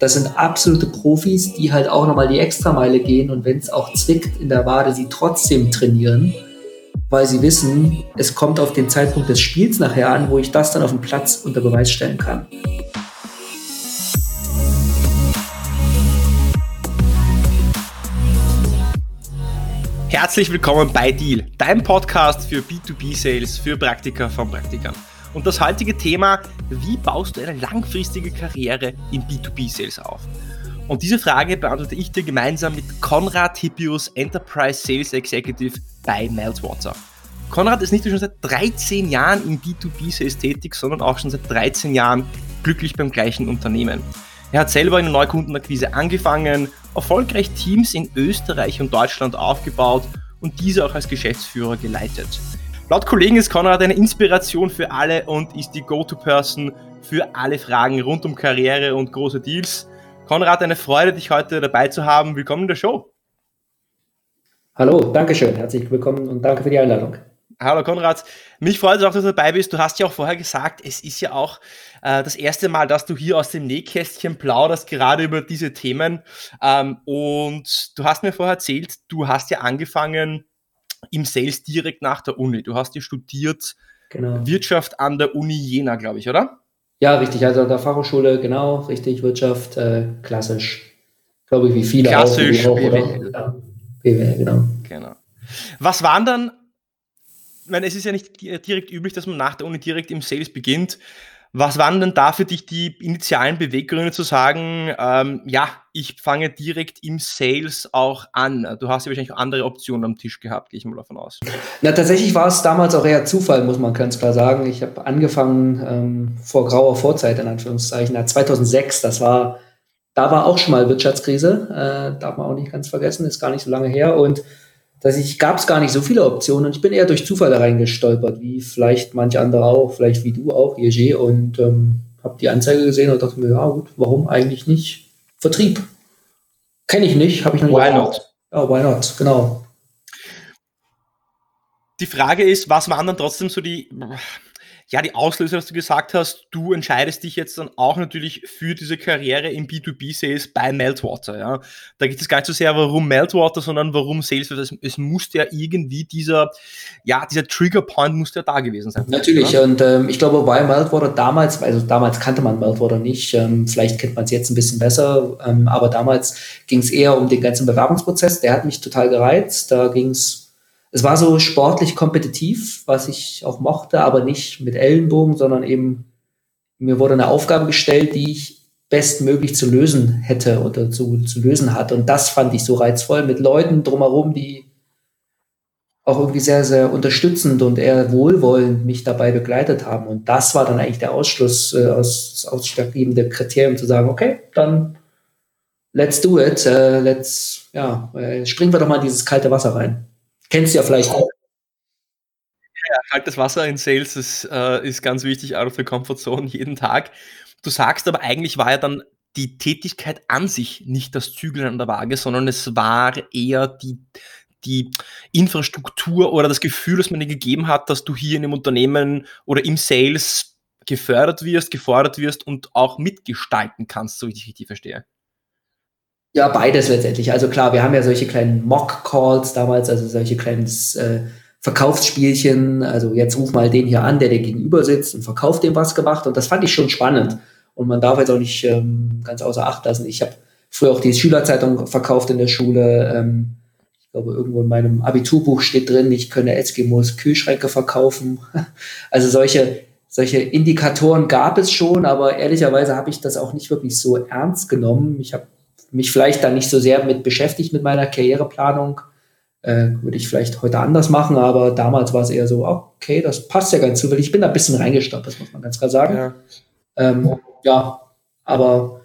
Das sind absolute Profis, die halt auch nochmal die Extrameile gehen und wenn es auch zwickt in der Wade, sie trotzdem trainieren, weil sie wissen, es kommt auf den Zeitpunkt des Spiels nachher an, wo ich das dann auf dem Platz unter Beweis stellen kann. Herzlich willkommen bei Deal, deinem Podcast für B2B-Sales für Praktiker von Praktikern. Und das heutige Thema, wie baust du eine langfristige Karriere im B2B-Sales auf? Und diese Frage beantworte ich dir gemeinsam mit Konrad Hippius, Enterprise Sales Executive bei Meltwater. Konrad ist nicht nur schon seit 13 Jahren im B2B-Sales tätig, sondern auch schon seit 13 Jahren glücklich beim gleichen Unternehmen. Er hat selber in der Neukundenakquise angefangen, erfolgreich Teams in Österreich und Deutschland aufgebaut und diese auch als Geschäftsführer geleitet. Laut Kollegen ist Konrad eine Inspiration für alle und ist die Go-To-Person für alle Fragen rund um Karriere und große Deals. Konrad, eine Freude, dich heute dabei zu haben. Willkommen in der Show. Hallo, danke schön. Herzlich willkommen und danke für die Einladung. Hallo Konrad, mich freut es auch, dass du dabei bist. Du hast ja auch vorher gesagt, es ist ja auch äh, das erste Mal, dass du hier aus dem Nähkästchen plauderst, gerade über diese Themen. Ähm, und du hast mir vorher erzählt, du hast ja angefangen im Sales direkt nach der Uni. Du hast ja studiert genau. Wirtschaft an der Uni Jena, glaube ich, oder? Ja, richtig. Also an der Fachhochschule, genau, richtig. Wirtschaft, äh, klassisch. Glaube ich, wie viele Klassisch, auch. BWL. Ja, BWL, genau. genau. Was waren dann, ich meine, es ist ja nicht direkt üblich, dass man nach der Uni direkt im Sales beginnt. Was waren denn da für dich die initialen Beweggründe zu sagen, ähm, ja, ich fange direkt im Sales auch an? Du hast ja wahrscheinlich andere Optionen am Tisch gehabt, gehe ich mal davon aus. Na, tatsächlich war es damals auch eher Zufall, muss man ganz klar sagen. Ich habe angefangen ähm, vor grauer Vorzeit, in Anführungszeichen, 2006. Das war, da war auch schon mal Wirtschaftskrise, äh, darf man auch nicht ganz vergessen, ist gar nicht so lange her. Und dass ich gab es gar nicht so viele Optionen und ich bin eher durch Zufall da reingestolpert, wie vielleicht manche andere auch, vielleicht wie du auch, IEG, und ähm, habe die Anzeige gesehen und dachte mir, ja gut, warum eigentlich nicht Vertrieb? Kenne ich nicht, habe ich noch nicht. Why not? Ja, why not, genau. Die Frage ist, was waren dann trotzdem so die ja, die Auslöser, dass du gesagt hast, du entscheidest dich jetzt dann auch natürlich für diese Karriere im B2B-Sales bei Meltwater. Ja. Da geht es gar nicht so sehr, warum Meltwater, sondern warum Sales. Es, es musste ja irgendwie dieser, ja, dieser Trigger-Point musste ja da gewesen sein. Natürlich, oder? und ähm, ich glaube, bei Meltwater damals, also damals kannte man Meltwater nicht, ähm, vielleicht kennt man es jetzt ein bisschen besser, ähm, aber damals ging es eher um den ganzen Bewerbungsprozess, der hat mich total gereizt. Da ging es es war so sportlich kompetitiv, was ich auch mochte, aber nicht mit Ellenbogen, sondern eben mir wurde eine Aufgabe gestellt, die ich bestmöglich zu lösen hätte oder zu, zu lösen hatte. Und das fand ich so reizvoll mit Leuten drumherum, die auch irgendwie sehr, sehr unterstützend und eher wohlwollend mich dabei begleitet haben. Und das war dann eigentlich der Ausschluss, äh, aus, ausschlaggebende Kriterium zu sagen, okay, dann let's do it, äh, let's, ja, äh, springen wir doch mal in dieses kalte Wasser rein. Kennst du ja vielleicht auch. Ja, kaltes Wasser in Sales ist, äh, ist ganz wichtig, out of the comfort zone jeden Tag. Du sagst aber eigentlich war ja dann die Tätigkeit an sich nicht das Zügeln an der Waage, sondern es war eher die, die Infrastruktur oder das Gefühl, das man dir gegeben hat, dass du hier in dem Unternehmen oder im Sales gefördert wirst, gefordert wirst und auch mitgestalten kannst, so wie ich richtig verstehe. Ja, beides letztendlich. Also klar, wir haben ja solche kleinen Mock-Calls damals, also solche kleinen äh, Verkaufsspielchen. Also jetzt ruf mal den hier an, der dir gegenüber sitzt und verkauft dem was gemacht. Und das fand ich schon spannend. Und man darf jetzt auch nicht ähm, ganz außer Acht lassen. Ich habe früher auch die Schülerzeitung verkauft in der Schule. Ähm, ich glaube, irgendwo in meinem Abiturbuch steht drin, ich könne Eskimos Kühlschränke verkaufen. also solche, solche Indikatoren gab es schon, aber ehrlicherweise habe ich das auch nicht wirklich so ernst genommen. Ich habe mich vielleicht da nicht so sehr mit beschäftigt mit meiner Karriereplanung. Äh, würde ich vielleicht heute anders machen, aber damals war es eher so, okay, das passt ja ganz zufällig. Ich bin da ein bisschen reingestoppt, das muss man ganz klar sagen. Ja, ähm, ja aber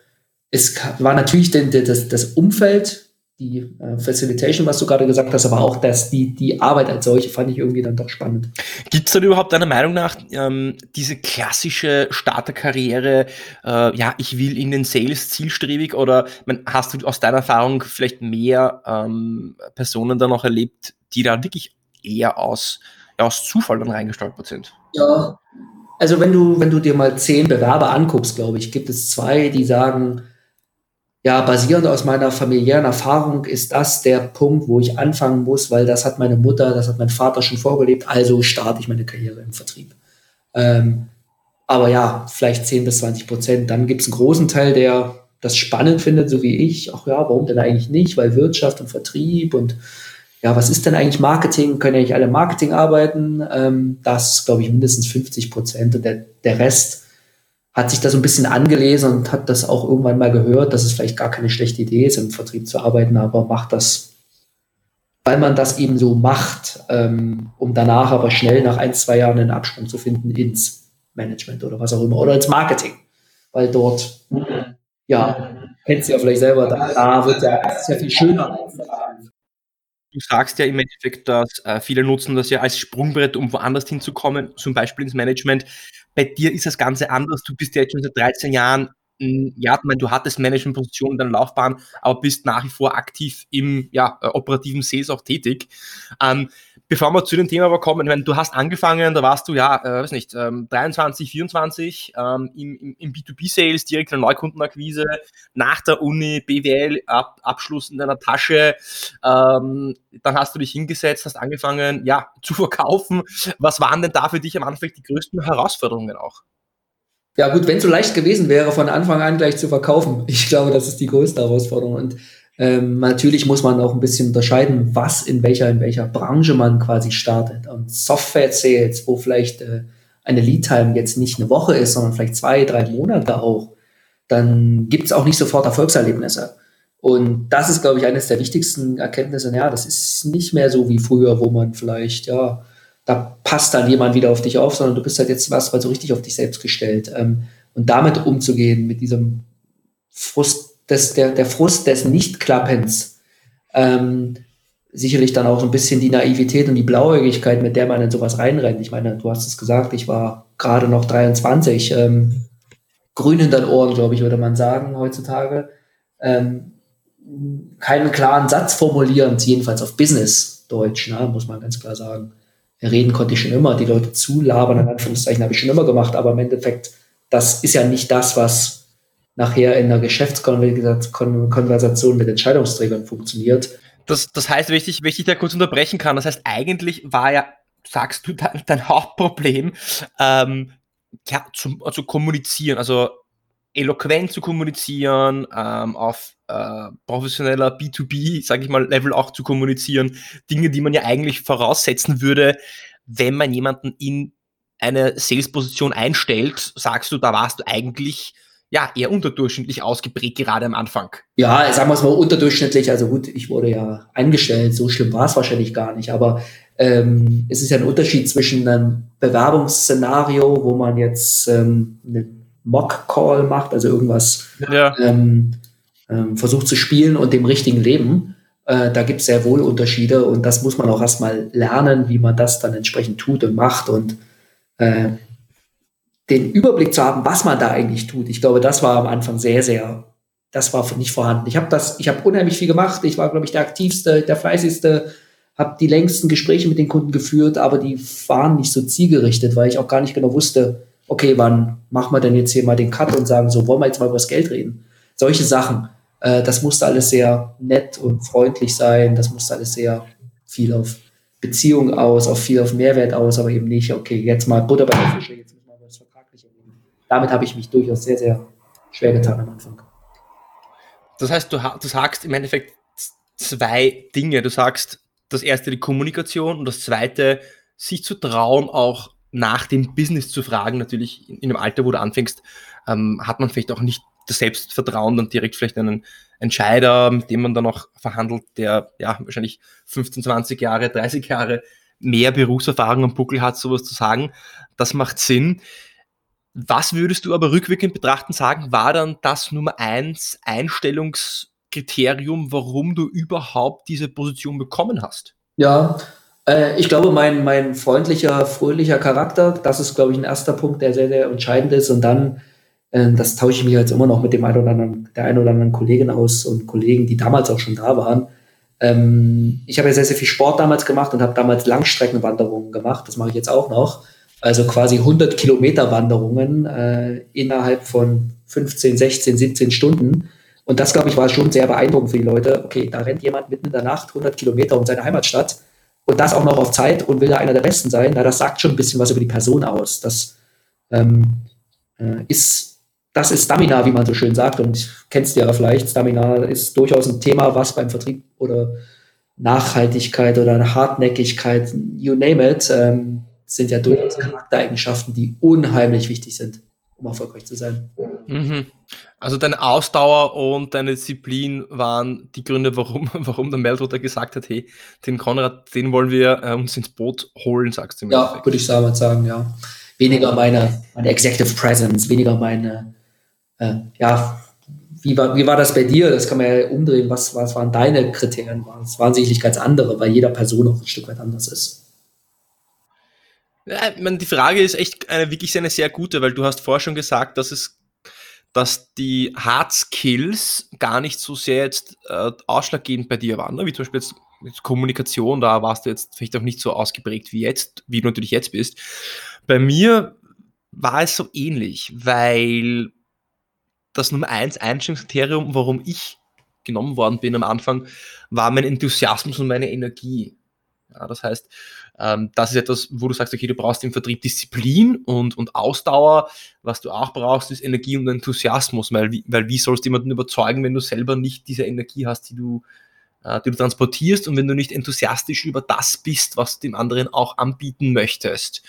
es war natürlich das, das Umfeld die äh, Facilitation, was du gerade gesagt hast, aber auch das, die, die Arbeit als solche fand ich irgendwie dann doch spannend. Gibt es dann überhaupt deiner Meinung nach ähm, diese klassische Starterkarriere, äh, ja, ich will in den Sales zielstrebig oder man, hast du aus deiner Erfahrung vielleicht mehr ähm, Personen dann noch erlebt, die da wirklich eher aus, ja, aus Zufall dann reingestolpert sind? Ja, also wenn du, wenn du dir mal zehn Bewerber anguckst, glaube ich, gibt es zwei, die sagen, ja, basierend aus meiner familiären Erfahrung ist das der Punkt, wo ich anfangen muss, weil das hat meine Mutter, das hat mein Vater schon vorgelebt, also starte ich meine Karriere im Vertrieb. Ähm, aber ja, vielleicht 10 bis 20 Prozent. Dann gibt es einen großen Teil, der das spannend findet, so wie ich. Ach ja, warum denn eigentlich nicht? Weil Wirtschaft und Vertrieb und ja, was ist denn eigentlich Marketing? Können ja nicht alle Marketing arbeiten? Ähm, das glaube ich mindestens 50 Prozent und der, der Rest hat sich da so ein bisschen angelesen und hat das auch irgendwann mal gehört, dass es vielleicht gar keine schlechte Idee ist, im Vertrieb zu arbeiten, aber macht das, weil man das eben so macht, ähm, um danach aber schnell nach ein, zwei Jahren einen Absprung zu finden ins Management oder was auch immer oder ins Marketing, weil dort, ja, kennt sie ja vielleicht selber, da, da wird ja sehr viel schöner. Du sagst ja im Endeffekt, dass äh, viele nutzen das ja als Sprungbrett, um woanders hinzukommen, zum Beispiel ins Management. Bei dir ist das Ganze anders. Du bist ja jetzt schon seit 13 Jahren, hm, ja, ich meine, du hattest Managementposition in deiner Laufbahn, aber bist nach wie vor aktiv im ja, äh, operativen Sales auch tätig. Ähm, bevor wir zu dem Thema aber kommen, wenn du hast angefangen, da warst du ja, äh, weiß nicht, ähm, 23, 24 ähm, im, im, im B2B-Sales, direkt eine Neukundenakquise, nach der Uni, BWL, Ab Abschluss in deiner Tasche, ähm, dann hast du dich hingesetzt, hast angefangen, ja, zu verkaufen. Was waren denn da für dich am Anfang die größten Herausforderungen auch? Ja gut, wenn es so leicht gewesen wäre, von Anfang an gleich zu verkaufen. Ich glaube, das ist die größte Herausforderung. Und ähm, natürlich muss man auch ein bisschen unterscheiden, was in welcher, in welcher Branche man quasi startet. Und Software Sales, wo vielleicht äh, eine Lead Time jetzt nicht eine Woche ist, sondern vielleicht zwei, drei Monate auch, dann gibt es auch nicht sofort Erfolgserlebnisse. Und das ist, glaube ich, eines der wichtigsten Erkenntnisse. Ja, das ist nicht mehr so wie früher, wo man vielleicht, ja, da passt dann jemand wieder auf dich auf, sondern du bist halt jetzt was, weil so richtig auf dich selbst gestellt. Ähm, und damit umzugehen, mit diesem Frust des, der, der Frust des Nichtklappens, ähm, sicherlich dann auch ein bisschen die Naivität und die Blauäugigkeit, mit der man in sowas reinrennt. Ich meine, du hast es gesagt, ich war gerade noch 23, ähm, grün in den Ohren, glaube ich, würde man sagen heutzutage. Ähm, keinen klaren Satz formulieren, jedenfalls auf Business-Deutsch, ne, muss man ganz klar sagen. Reden konnte ich schon immer, die Leute zulabern, in Anführungszeichen, habe ich schon immer gemacht, aber im Endeffekt, das ist ja nicht das, was nachher in einer Geschäftskonversation mit Entscheidungsträgern funktioniert. Das, das heißt, wenn ich, dich, wenn ich dich da kurz unterbrechen kann, das heißt, eigentlich war ja, sagst du, dein, Hauptproblem, ähm, ja, zum, also kommunizieren, also eloquent zu kommunizieren, ähm, auf äh, professioneller B2B, sage ich mal, Level auch zu kommunizieren, Dinge, die man ja eigentlich voraussetzen würde, wenn man jemanden in eine Sales-Position einstellt, sagst du, da warst du eigentlich ja, eher unterdurchschnittlich ausgeprägt, gerade am Anfang. Ja, sagen wir es mal unterdurchschnittlich. Also gut, ich wurde ja eingestellt, so schlimm war es wahrscheinlich gar nicht. Aber ähm, es ist ja ein Unterschied zwischen einem Bewerbungsszenario, wo man jetzt ähm, einen Mock-Call macht, also irgendwas ja. ähm, ähm, versucht zu spielen und dem richtigen Leben. Äh, da gibt es sehr wohl Unterschiede und das muss man auch erstmal lernen, wie man das dann entsprechend tut und macht. Und äh, den Überblick zu haben, was man da eigentlich tut. Ich glaube, das war am Anfang sehr, sehr, das war nicht vorhanden. Ich habe das, ich habe unheimlich viel gemacht. Ich war, glaube ich, der aktivste, der fleißigste, habe die längsten Gespräche mit den Kunden geführt, aber die waren nicht so zielgerichtet, weil ich auch gar nicht genau wusste, okay, wann machen wir denn jetzt hier mal den Cut und sagen, so wollen wir jetzt mal über das Geld reden. Solche Sachen. Äh, das musste alles sehr nett und freundlich sein. Das musste alles sehr viel auf Beziehung aus, auf viel auf Mehrwert aus, aber eben nicht, okay, jetzt mal Butter bei der Fische, jetzt damit habe ich mich durchaus sehr, sehr schwer getan am Anfang. Das heißt, du, du sagst im Endeffekt zwei Dinge. Du sagst das erste die Kommunikation und das zweite, sich zu trauen, auch nach dem Business zu fragen. Natürlich in einem Alter, wo du anfängst, ähm, hat man vielleicht auch nicht das Selbstvertrauen, dann direkt vielleicht einen Entscheider, mit dem man dann auch verhandelt, der ja wahrscheinlich 15, 20 Jahre, 30 Jahre mehr Berufserfahrung am Buckel hat, sowas zu sagen. Das macht Sinn. Was würdest du aber rückwirkend betrachten sagen, war dann das Nummer eins Einstellungskriterium, warum du überhaupt diese Position bekommen hast? Ja, äh, ich glaube, mein, mein freundlicher, fröhlicher Charakter, das ist, glaube ich, ein erster Punkt, der sehr, sehr entscheidend ist. Und dann, äh, das tausche ich mich jetzt immer noch mit dem einen oder anderen, der einen oder anderen Kollegin aus und Kollegen, die damals auch schon da waren. Ähm, ich habe ja sehr, sehr viel Sport damals gemacht und habe damals Langstreckenwanderungen gemacht. Das mache ich jetzt auch noch. Also quasi 100 Kilometer Wanderungen äh, innerhalb von 15, 16, 17 Stunden. Und das, glaube ich, war schon sehr beeindruckend für die Leute. Okay, da rennt jemand mitten in der Nacht 100 Kilometer um seine Heimatstadt und das auch noch auf Zeit und will da einer der Besten sein. Na, das sagt schon ein bisschen was über die Person aus. Das ähm, äh, ist, das ist Stamina, wie man so schön sagt. Und kennst du ja vielleicht, Stamina ist durchaus ein Thema, was beim Vertrieb oder Nachhaltigkeit oder Hartnäckigkeit, you name it, ähm, sind ja durchaus Charaktereigenschaften, die unheimlich wichtig sind, um erfolgreich zu sein. Mhm. Also deine Ausdauer und deine Disziplin waren die Gründe, warum, warum der Meldrotter gesagt hat, hey, den Konrad, den wollen wir äh, uns ins Boot holen, sagst du mir. Ja, würde ich sagen, ja. Weniger meine, meine Executive Presence, weniger meine, äh, ja, wie war, wie war das bei dir? Das kann man ja umdrehen. Was, was waren deine Kriterien? Es waren sicherlich ganz andere, weil jeder Person auch ein Stück weit anders ist. Ja, meine, die Frage ist echt eine wirklich eine sehr gute, weil du hast vorher schon gesagt, dass es, dass die Hard Skills gar nicht so sehr jetzt äh, ausschlaggebend bei dir waren, ne? wie zum Beispiel jetzt, jetzt Kommunikation, da warst du jetzt vielleicht auch nicht so ausgeprägt wie jetzt, wie du natürlich jetzt bist. Bei mir war es so ähnlich, weil das Nummer eins Einstellungskriterium, warum ich genommen worden bin am Anfang, war mein Enthusiasmus und meine Energie. Ja, das heißt, ähm, das ist etwas, wo du sagst, okay, du brauchst im Vertrieb Disziplin und, und Ausdauer. Was du auch brauchst, ist Energie und Enthusiasmus, weil, weil wie sollst du jemanden überzeugen, wenn du selber nicht diese Energie hast, die du, äh, die du transportierst und wenn du nicht enthusiastisch über das bist, was du dem anderen auch anbieten möchtest.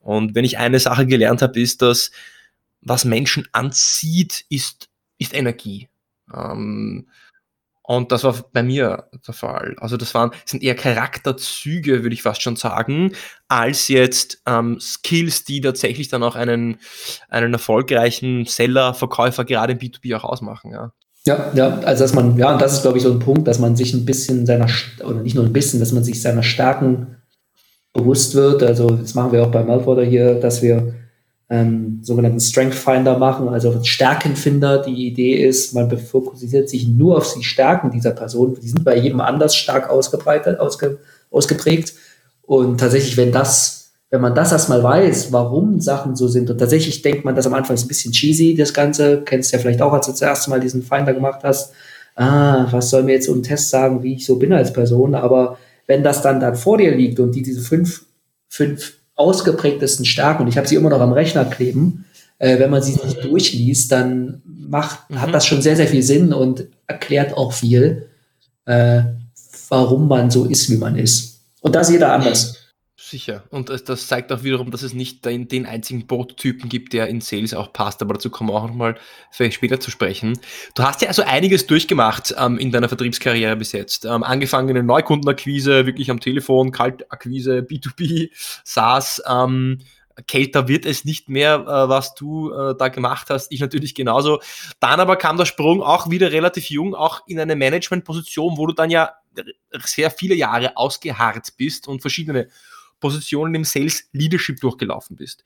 Und wenn ich eine Sache gelernt habe, ist, dass was Menschen anzieht, ist, ist Energie. Ähm, und das war bei mir der Fall. Also das waren, sind eher Charakterzüge, würde ich fast schon sagen, als jetzt ähm, Skills, die tatsächlich dann auch einen, einen erfolgreichen Seller, Verkäufer gerade im B2B auch ausmachen. Ja. Ja, ja, also dass man, ja, und das ist, glaube ich, so ein Punkt, dass man sich ein bisschen seiner, oder nicht nur ein bisschen, dass man sich seiner Stärken bewusst wird. Also das machen wir auch bei Malforder hier, dass wir ähm, sogenannten Strength Finder machen, also Stärkenfinder. Die Idee ist, man fokussiert sich nur auf die Stärken dieser Person. Die sind bei jedem anders stark ausgebreitet, ausge, ausgeprägt. Und tatsächlich, wenn das, wenn man das erstmal weiß, warum Sachen so sind, und tatsächlich denkt man, das am Anfang ist ein bisschen cheesy, das Ganze, kennst du ja vielleicht auch, als du das erste Mal diesen Finder gemacht hast, ah, was soll mir jetzt so ein Test sagen, wie ich so bin als Person, aber wenn das dann dann vor dir liegt und die diese fünf, fünf ausgeprägtesten Stärken, und ich habe sie immer noch am Rechner kleben, äh, wenn man sie sich durchliest, dann macht, mhm. hat das schon sehr, sehr viel Sinn und erklärt auch viel, äh, warum man so ist, wie man ist. Und das jeder anders. Sicher. Und das zeigt auch wiederum, dass es nicht den, den einzigen Prototypen gibt, der in Sales auch passt. Aber dazu kommen wir auch nochmal vielleicht später zu sprechen. Du hast ja also einiges durchgemacht ähm, in deiner Vertriebskarriere bis jetzt. Ähm, angefangen in der Neukundenakquise, wirklich am Telefon, Kaltakquise, B2B, SaaS. Ähm, kälter wird es nicht mehr, äh, was du äh, da gemacht hast. Ich natürlich genauso. Dann aber kam der Sprung auch wieder relativ jung, auch in eine Managementposition, wo du dann ja sehr viele Jahre ausgeharrt bist und verschiedene Positionen im Sales Leadership durchgelaufen bist.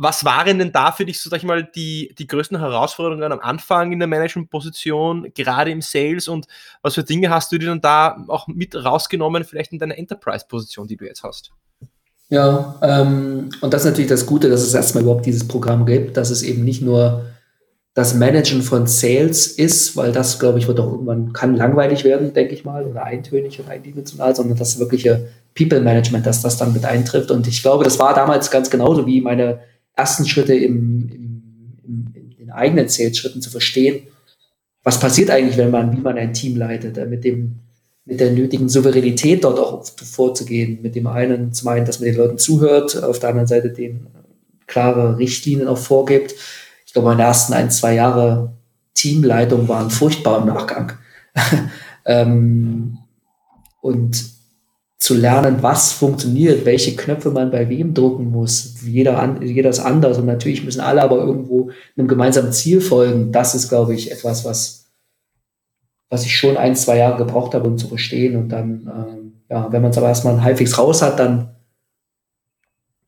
Was waren denn da für dich, so sag ich mal, die, die größten Herausforderungen am Anfang in der Management-Position, gerade im Sales und was für Dinge hast du dir dann da auch mit rausgenommen, vielleicht in deiner Enterprise-Position, die du jetzt hast? Ja, ähm, und das ist natürlich das Gute, dass es erstmal überhaupt dieses Programm gibt, dass es eben nicht nur das Managen von Sales ist, weil das, glaube ich, wird auch irgendwann, kann langweilig werden, denke ich mal, oder eintönig und eindimensional, sondern das wirkliche People Management, dass das dann mit eintrifft. Und ich glaube, das war damals ganz genauso wie meine ersten Schritte im, im, im, in den eigenen Sales-Schritten zu verstehen, was passiert eigentlich, wenn man, wie man ein Team leitet, äh, mit dem, mit der nötigen Souveränität dort auch vorzugehen. Mit dem einen zum einen, dass man den Leuten zuhört, auf der anderen Seite den klare Richtlinien auch vorgibt. Ich glaube, meine ersten ein, zwei Jahre Teamleitung waren furchtbar im Nachgang. ähm, und zu lernen, was funktioniert, welche Knöpfe man bei wem drucken muss. Jeder, an, jeder ist anders und natürlich müssen alle aber irgendwo einem gemeinsamen Ziel folgen. Das ist, glaube ich, etwas, was, was ich schon ein, zwei Jahre gebraucht habe, um zu verstehen. Und dann, ähm, ja, wenn man es aber erstmal halbwegs raus hat, dann,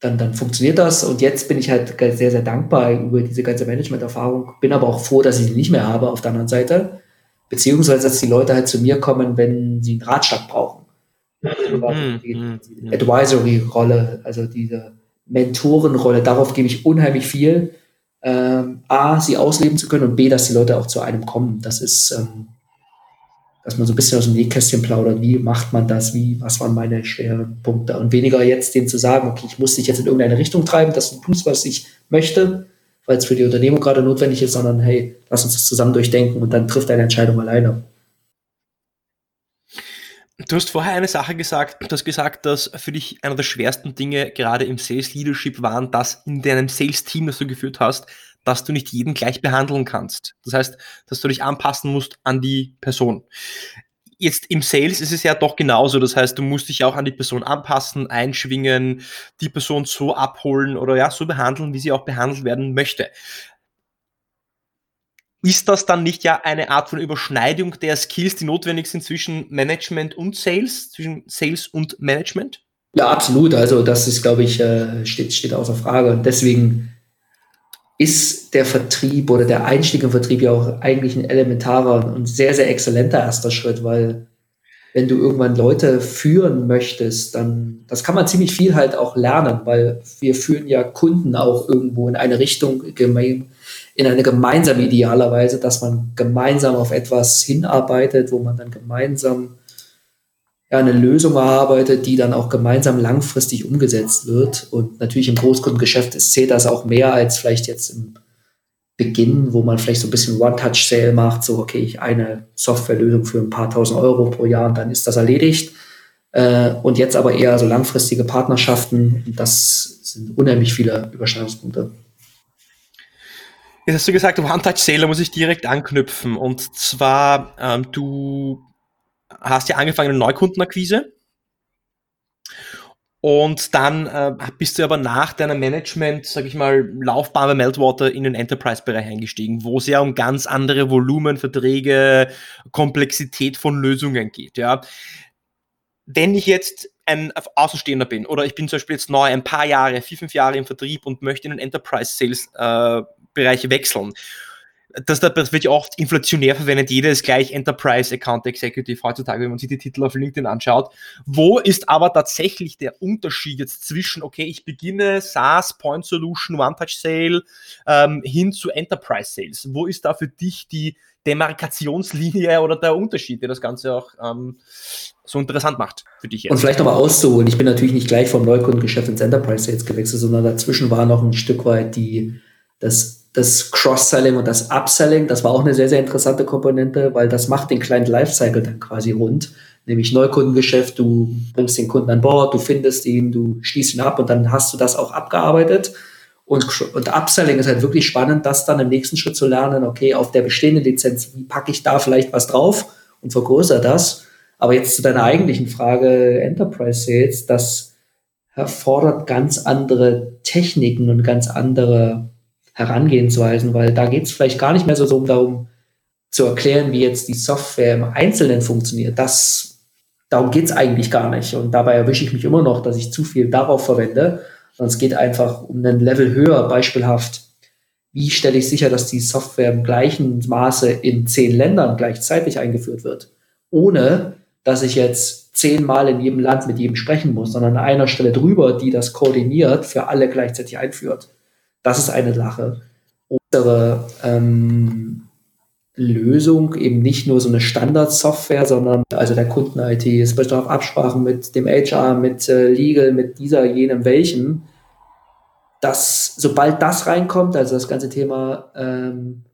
dann, dann funktioniert das. Und jetzt bin ich halt sehr, sehr dankbar über diese ganze Management-Erfahrung. Bin aber auch froh, dass ich sie nicht mehr habe auf der anderen Seite. Beziehungsweise, dass die Leute halt zu mir kommen, wenn sie einen Ratschlag brauchen Mhm. die, mhm. die Advisory-Rolle, also diese Mentorenrolle, darauf gebe ich unheimlich viel. äh, A, sie ausleben zu können und B, dass die Leute auch zu einem kommen. Das ist, ähm, dass man so ein bisschen aus dem Nähkästchen plaudert, wie macht man das, wie, was waren meine schweren Punkte und weniger jetzt denen zu sagen, okay, ich muss dich jetzt in irgendeine Richtung treiben, dass du tust, was ich möchte, weil es für die Unternehmung gerade notwendig ist, sondern hey, lass uns das zusammen durchdenken und dann trifft deine Entscheidung alleine. Du hast vorher eine Sache gesagt, du hast gesagt, dass für dich einer der schwersten Dinge gerade im Sales Leadership waren, dass in deinem Sales Team, das du geführt hast, dass du nicht jeden gleich behandeln kannst. Das heißt, dass du dich anpassen musst an die Person. Jetzt im Sales ist es ja doch genauso. Das heißt, du musst dich auch an die Person anpassen, einschwingen, die Person so abholen oder ja, so behandeln, wie sie auch behandelt werden möchte ist das dann nicht ja eine Art von Überschneidung der Skills, die notwendig sind zwischen Management und Sales, zwischen Sales und Management? Ja, absolut. Also das ist, glaube ich, äh, steht, steht außer Frage. Und deswegen ist der Vertrieb oder der Einstieg im Vertrieb ja auch eigentlich ein elementarer und sehr, sehr exzellenter erster Schritt, weil wenn du irgendwann Leute führen möchtest, dann, das kann man ziemlich viel halt auch lernen, weil wir führen ja Kunden auch irgendwo in eine Richtung, in eine gemeinsame idealerweise, dass man gemeinsam auf etwas hinarbeitet, wo man dann gemeinsam ja, eine Lösung erarbeitet, die dann auch gemeinsam langfristig umgesetzt wird. Und natürlich im Großkundengeschäft zählt das auch mehr als vielleicht jetzt im Beginn, wo man vielleicht so ein bisschen One-Touch-Sale macht, so, okay, ich eine Softwarelösung für ein paar tausend Euro pro Jahr und dann ist das erledigt. Äh, und jetzt aber eher so langfristige Partnerschaften. Das sind unheimlich viele Überschneidungspunkte. Jetzt hast du gesagt, One-Touch-Sale, muss ich direkt anknüpfen. Und zwar, ähm, du hast ja angefangen mit Neukundenakquise. Und dann äh, bist du aber nach deiner Management, sag ich mal, Laufbahn bei Meltwater in den Enterprise-Bereich eingestiegen, wo es ja um ganz andere Volumen, Verträge, Komplexität von Lösungen geht. Ja. Wenn ich jetzt ein Außenstehender bin oder ich bin zum Beispiel jetzt neu ein paar Jahre, vier, fünf Jahre im Vertrieb und möchte in den Enterprise-Sales-Bereich äh, wechseln das, das wird ja oft inflationär verwendet. Jeder ist gleich Enterprise Account Executive heutzutage, wenn man sich die Titel auf LinkedIn anschaut. Wo ist aber tatsächlich der Unterschied jetzt zwischen, okay, ich beginne SaaS, Point Solution, One-Touch Sale ähm, hin zu Enterprise Sales? Wo ist da für dich die Demarkationslinie oder der Unterschied, der das Ganze auch ähm, so interessant macht für dich jetzt? Und vielleicht nochmal auszuholen. Ich bin natürlich nicht gleich vom Neukundengeschäft ins Enterprise Sales gewechselt, sondern dazwischen war noch ein Stück weit die, das das Cross-Selling und das Upselling, das war auch eine sehr, sehr interessante Komponente, weil das macht den kleinen Lifecycle dann quasi rund. Nämlich Neukundengeschäft, du bringst den Kunden an Bord, du findest ihn, du schließt ihn ab und dann hast du das auch abgearbeitet. Und, und Upselling ist halt wirklich spannend, das dann im nächsten Schritt zu lernen, okay, auf der bestehenden Lizenz, wie packe ich da vielleicht was drauf und vergrößere das. Aber jetzt zu deiner eigentlichen Frage, Enterprise Sales, das erfordert ganz andere Techniken und ganz andere Herangehensweisen, weil da geht es vielleicht gar nicht mehr so darum zu erklären, wie jetzt die Software im Einzelnen funktioniert. Das, darum geht es eigentlich gar nicht. Und dabei erwische ich mich immer noch, dass ich zu viel darauf verwende. Sondern es geht einfach um ein Level höher, beispielhaft. Wie stelle ich sicher, dass die Software im gleichen Maße in zehn Ländern gleichzeitig eingeführt wird? Ohne, dass ich jetzt zehnmal in jedem Land mit jedem sprechen muss, sondern an einer Stelle drüber, die das koordiniert, für alle gleichzeitig einführt. Das ist eine Sache. Unsere ähm, Lösung eben nicht nur so eine Standardsoftware, sondern also der Kunden-IT, es bedarf Absprachen mit dem HR, mit äh, Legal, mit dieser, jenem, welchen. Dass sobald das reinkommt, also das ganze Thema ähm,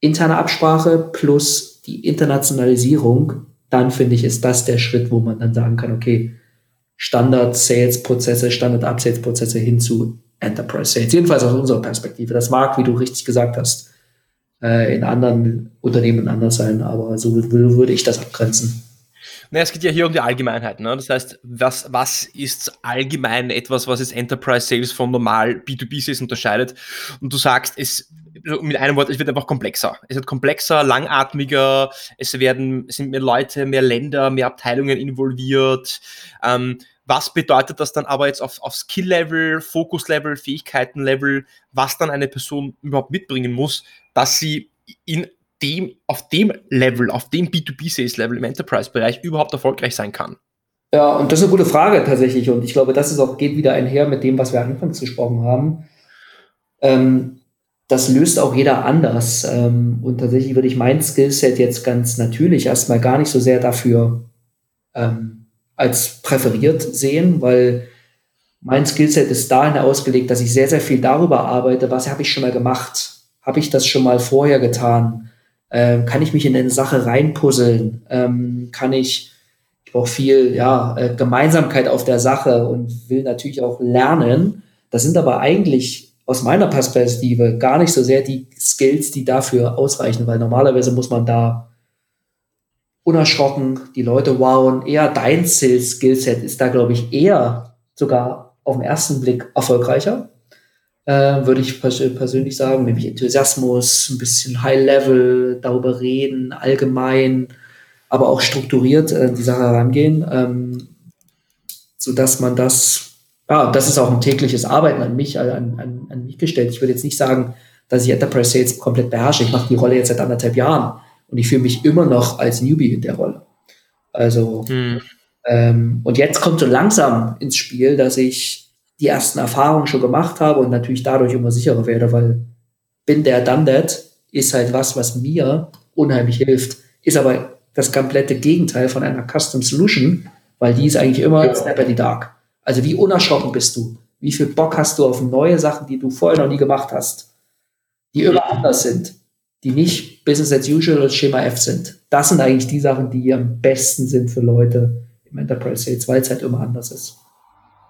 interne Absprache plus die Internationalisierung, dann finde ich, ist das der Schritt, wo man dann sagen kann, okay, Standard-Sales-Prozesse, Standard-Upsales-Prozesse hin zu Enterprise Sales. Jedenfalls aus unserer Perspektive. Das mag, wie du richtig gesagt hast, äh, in anderen Unternehmen anders sein, aber so würde ich das abgrenzen. Naja, es geht ja hier um die Allgemeinheit. Ne? Das heißt, was, was ist allgemein etwas, was jetzt Enterprise Sales von normal B2B Sales unterscheidet? Und du sagst, es mit einem Wort, es wird einfach komplexer. Es wird komplexer, langatmiger, es werden, es sind mehr Leute, mehr Länder, mehr Abteilungen involviert. Ähm, was bedeutet das dann aber jetzt auf, auf Skill-Level, Fokus-Level, Fähigkeiten-Level, was dann eine Person überhaupt mitbringen muss, dass sie in dem, auf dem Level, auf dem B2B-Sales-Level im Enterprise-Bereich überhaupt erfolgreich sein kann? Ja, und das ist eine gute Frage tatsächlich. Und ich glaube, das ist auch, geht wieder einher mit dem, was wir anfangs gesprochen haben. Ähm, das löst auch jeder anders. Ähm, und tatsächlich würde ich mein Skillset jetzt ganz natürlich erstmal gar nicht so sehr dafür ähm, als präferiert sehen, weil mein Skillset ist dahin ausgelegt, dass ich sehr, sehr viel darüber arbeite, was habe ich schon mal gemacht? Habe ich das schon mal vorher getan? Ähm, kann ich mich in eine Sache reinpuzzeln? Ähm, kann ich, ich brauche viel ja, äh, Gemeinsamkeit auf der Sache und will natürlich auch lernen. Das sind aber eigentlich aus meiner Perspektive gar nicht so sehr die Skills, die dafür ausreichen, weil normalerweise muss man da unerschrocken die Leute wowen. Eher dein Skillset ist da, glaube ich, eher sogar auf den ersten Blick erfolgreicher, äh, würde ich pers persönlich sagen, nämlich Enthusiasmus, ein bisschen High Level, darüber reden, allgemein, aber auch strukturiert äh, die Sache herangehen, ähm, sodass man das, ja, das ist auch ein tägliches Arbeiten an mich, an, an, an mich gestellt. Ich würde jetzt nicht sagen, dass ich Enterprise Sales komplett beherrsche. Ich mache die Rolle jetzt seit anderthalb Jahren und ich fühle mich immer noch als Newbie in der Rolle. Also, hm. ähm, und jetzt kommt so langsam ins Spiel, dass ich die ersten Erfahrungen schon gemacht habe und natürlich dadurch immer sicherer werde, weil bin der done that ist halt was, was mir unheimlich hilft, ist aber das komplette Gegenteil von einer Custom Solution, weil die ist eigentlich immer ja. Snap at the Dark. Also wie unerschrocken bist du? Wie viel Bock hast du auf neue Sachen, die du vorher noch nie gemacht hast, die immer anders sind, die nicht Business as usual oder Schema F sind? Das sind eigentlich die Sachen, die am besten sind für Leute im Enterprise Sales, weil es halt immer anders ist.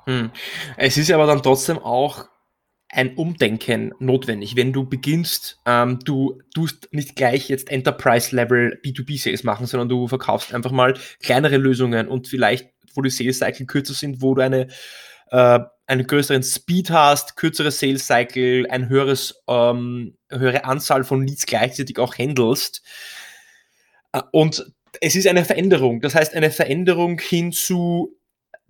Hm. Es ist aber dann trotzdem auch ein Umdenken notwendig. Wenn du beginnst, ähm, du tust nicht gleich jetzt Enterprise-Level B2B-Sales machen, sondern du verkaufst einfach mal kleinere Lösungen und vielleicht, wo die Sales-Cycle kürzer sind, wo du eine, äh, einen größeren Speed hast, kürzere Sales-Cycle, ein höheres, ähm, höhere Anzahl von Leads gleichzeitig auch handelst. Äh, und es ist eine Veränderung. Das heißt, eine Veränderung hin zu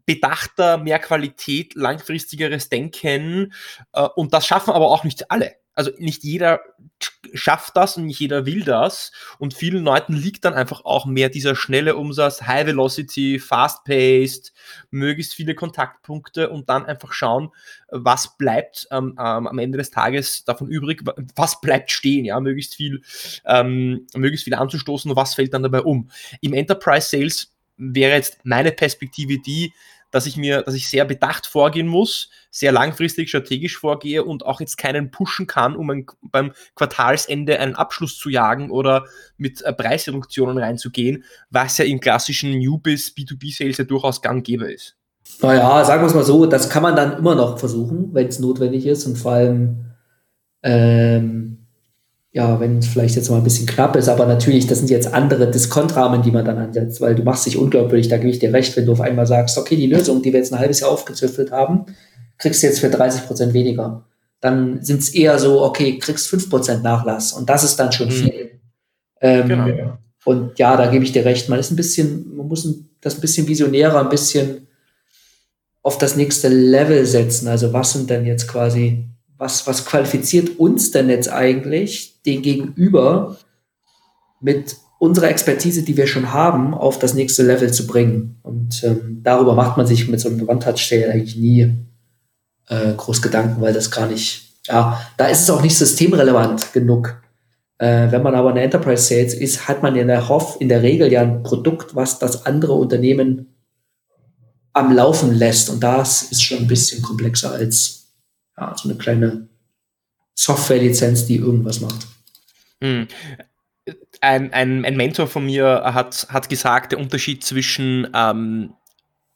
bedachter, mehr Qualität, langfristigeres Denken. Äh, und das schaffen aber auch nicht alle. Also nicht jeder schafft das und nicht jeder will das. Und vielen Leuten liegt dann einfach auch mehr dieser schnelle Umsatz, High Velocity, Fast Paced, möglichst viele Kontaktpunkte und dann einfach schauen, was bleibt ähm, ähm, am Ende des Tages davon übrig, was bleibt stehen, ja, möglichst viel, ähm, möglichst viel anzustoßen und was fällt dann dabei um. Im Enterprise Sales wäre jetzt meine Perspektive die, dass ich mir, dass ich sehr bedacht vorgehen muss, sehr langfristig strategisch vorgehe und auch jetzt keinen pushen kann, um ein, beim Quartalsende einen Abschluss zu jagen oder mit äh, Preisreduktionen reinzugehen, was ja im klassischen Newbiz B2B Sales ja durchaus gang gäbe ist. Naja, sagen wir es mal so, das kann man dann immer noch versuchen, wenn es notwendig ist und vor allem ähm, ja, wenn es vielleicht jetzt mal ein bisschen knapp ist, aber natürlich, das sind jetzt andere Diskontrahmen, die man dann ansetzt, weil du machst dich unglaubwürdig, da gebe ich dir recht, wenn du auf einmal sagst, okay, die Lösung, die wir jetzt ein halbes Jahr aufgezüftet haben, kriegst du jetzt für 30 Prozent weniger. Dann sind es eher so, okay, kriegst 5 Prozent Nachlass und das ist dann schon mhm. viel. Ähm, genau. Und ja, da gebe ich dir recht, man ist ein bisschen, man muss das ein bisschen visionärer, ein bisschen auf das nächste Level setzen. Also was sind denn jetzt quasi was, was qualifiziert uns denn jetzt eigentlich, den Gegenüber mit unserer Expertise, die wir schon haben, auf das nächste Level zu bringen. Und ähm, darüber macht man sich mit so einem One-Touch-Sale eigentlich nie äh, groß Gedanken, weil das gar nicht, ja, da ist es auch nicht systemrelevant genug. Äh, wenn man aber eine Enterprise Sales ist, hat man in der Hoff in der Regel ja ein Produkt, was das andere Unternehmen am Laufen lässt. Und das ist schon ein bisschen komplexer als ja, so eine kleine Software-Lizenz, die irgendwas macht. Hm. Ein, ein, ein, Mentor von mir hat, hat gesagt, der Unterschied zwischen ähm,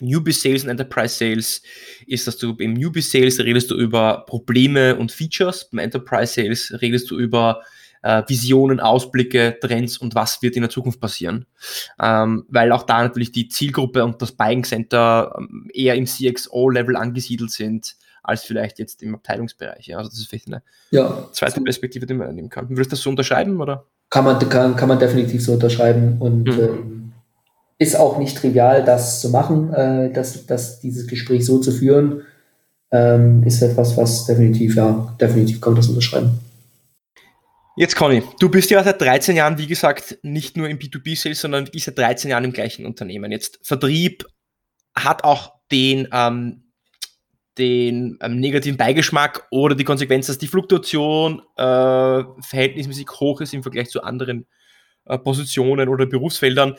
Newbie Sales und Enterprise Sales ist, dass du im Newbie Sales redest du über Probleme und Features, beim Enterprise Sales redest du über äh, Visionen, Ausblicke, Trends und was wird in der Zukunft passieren. Ähm, weil auch da natürlich die Zielgruppe und das Buying Center ähm, eher im CXO-Level angesiedelt sind als vielleicht jetzt im Abteilungsbereich. Ja. Also das ist vielleicht eine ja. zweite Perspektive, die man nehmen kann. Würdest du das so unterschreiben? Oder? Kann, man, kann, kann man definitiv so unterschreiben und mhm. ähm, ist auch nicht trivial, das zu machen, äh, das, das, dieses Gespräch so zu führen, ähm, ist etwas, was definitiv, ja, definitiv kann man das unterschreiben. Jetzt Conny, du bist ja seit 13 Jahren, wie gesagt, nicht nur im B2B-Sales, sondern wirklich seit 13 Jahren im gleichen Unternehmen. Jetzt Vertrieb hat auch den ähm, den ähm, negativen Beigeschmack oder die Konsequenz, dass die Fluktuation äh, verhältnismäßig hoch ist im Vergleich zu anderen äh, Positionen oder Berufsfeldern.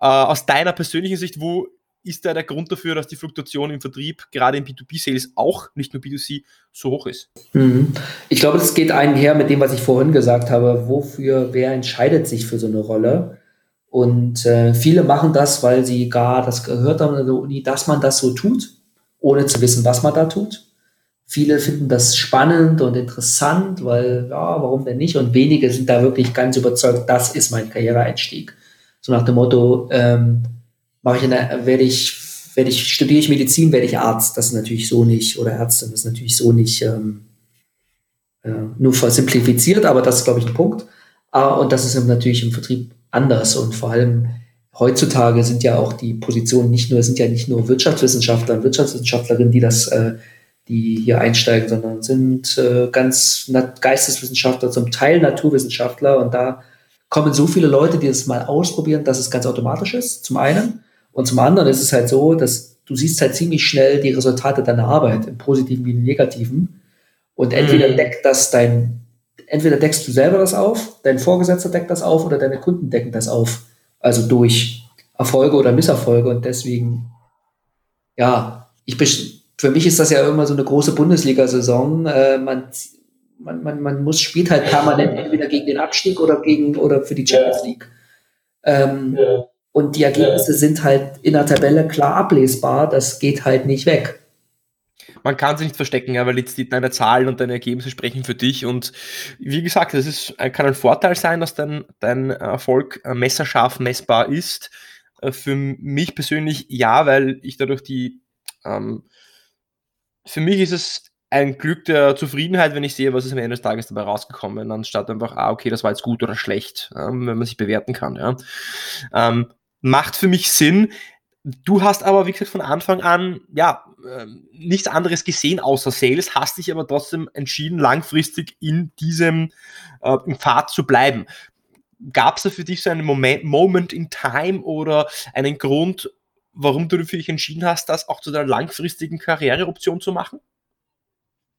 Äh, aus deiner persönlichen Sicht, wo ist da der Grund dafür, dass die Fluktuation im Vertrieb, gerade im B2B-Sales, auch nicht nur B2C, so hoch ist? Mhm. Ich glaube, das geht einher mit dem, was ich vorhin gesagt habe. Wofür, wer entscheidet sich für so eine Rolle? Und äh, viele machen das, weil sie gar das gehört haben in der Uni, dass man das so tut, ohne zu wissen, was man da tut. Viele finden das spannend und interessant, weil, ja, warum denn nicht? Und wenige sind da wirklich ganz überzeugt, das ist mein Karriereeinstieg. So nach dem Motto, ähm, mache ich eine, werde ich, werde ich, studiere ich Medizin, werde ich Arzt. Das ist natürlich so nicht, oder Ärztin, das ist natürlich so nicht ähm, äh, nur versimplifiziert, aber das ist, glaube ich, ein Punkt. Ah, und das ist natürlich im Vertrieb anders und vor allem heutzutage sind ja auch die Positionen nicht nur, sind ja nicht nur Wirtschaftswissenschaftler und Wirtschaftswissenschaftlerinnen, die das, äh, die hier einsteigen, sondern sind äh, ganz Geisteswissenschaftler, zum Teil Naturwissenschaftler und da kommen so viele Leute, die das mal ausprobieren, dass es ganz automatisch ist, zum einen. Und zum anderen ist es halt so, dass du siehst halt ziemlich schnell die Resultate deiner Arbeit, im Positiven wie im Negativen. Und entweder mhm. deckt das dein, entweder deckst du selber das auf, dein Vorgesetzter deckt das auf oder deine Kunden decken das auf. Also durch Erfolge oder Misserfolge. Und deswegen, ja, ich für mich ist das ja immer so eine große Bundesliga-Saison. Äh, man, man, man, man muss spielt halt permanent entweder gegen den Abstieg oder gegen oder für die Champions League. Ähm, ja. Und die Ergebnisse ja. sind halt in der Tabelle klar ablesbar. Das geht halt nicht weg. Man kann sich nicht verstecken, ja, weil jetzt deine Zahlen und deine Ergebnisse sprechen für dich. Und wie gesagt, das ist, kann ein Vorteil sein, dass dein, dein Erfolg äh, messerscharf messbar ist. Äh, für mich persönlich ja, weil ich dadurch die ähm, für mich ist es ein Glück der Zufriedenheit, wenn ich sehe, was ist am Ende des Tages dabei rausgekommen, anstatt einfach, ah, okay, das war jetzt gut oder schlecht, ähm, wenn man sich bewerten kann. Ja. Ähm, macht für mich Sinn. Du hast aber, wie gesagt, von Anfang an, ja, äh, nichts anderes gesehen außer Sales, hast dich aber trotzdem entschieden, langfristig in diesem äh, im Pfad zu bleiben. Gab es da für dich so einen Moment, Moment in Time oder einen Grund, warum du für dich entschieden hast, das auch zu deiner langfristigen Karriereoption zu machen?